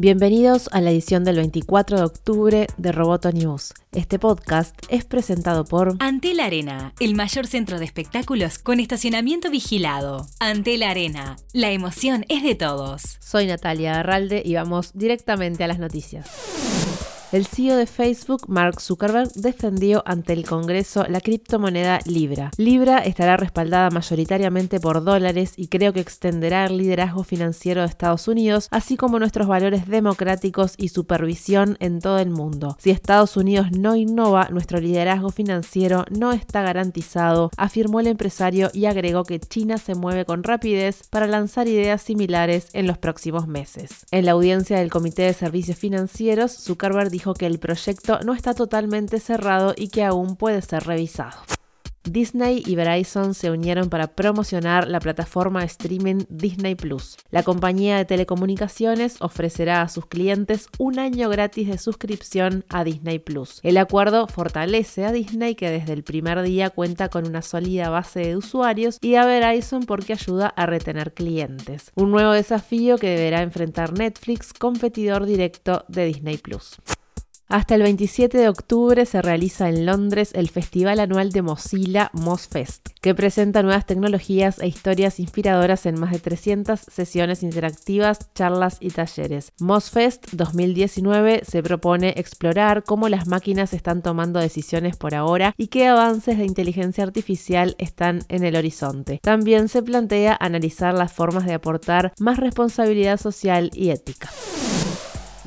Bienvenidos a la edición del 24 de octubre de Roboto News. Este podcast es presentado por Antel Arena, el mayor centro de espectáculos con estacionamiento vigilado. Antel Arena, la emoción es de todos. Soy Natalia Arralde y vamos directamente a las noticias. El CEO de Facebook, Mark Zuckerberg, defendió ante el Congreso la criptomoneda Libra. Libra estará respaldada mayoritariamente por dólares y creo que extenderá el liderazgo financiero de Estados Unidos, así como nuestros valores democráticos y supervisión en todo el mundo. Si Estados Unidos no innova, nuestro liderazgo financiero no está garantizado, afirmó el empresario y agregó que China se mueve con rapidez para lanzar ideas similares en los próximos meses. En la audiencia del Comité de Servicios Financieros, Zuckerberg dijo que el proyecto no está totalmente cerrado y que aún puede ser revisado. Disney y Verizon se unieron para promocionar la plataforma de streaming Disney Plus. La compañía de telecomunicaciones ofrecerá a sus clientes un año gratis de suscripción a Disney Plus. El acuerdo fortalece a Disney que desde el primer día cuenta con una sólida base de usuarios y a Verizon porque ayuda a retener clientes. Un nuevo desafío que deberá enfrentar Netflix, competidor directo de Disney Plus. Hasta el 27 de octubre se realiza en Londres el festival anual de Mozilla MozFest, que presenta nuevas tecnologías e historias inspiradoras en más de 300 sesiones interactivas, charlas y talleres. MozFest 2019 se propone explorar cómo las máquinas están tomando decisiones por ahora y qué avances de inteligencia artificial están en el horizonte. También se plantea analizar las formas de aportar más responsabilidad social y ética.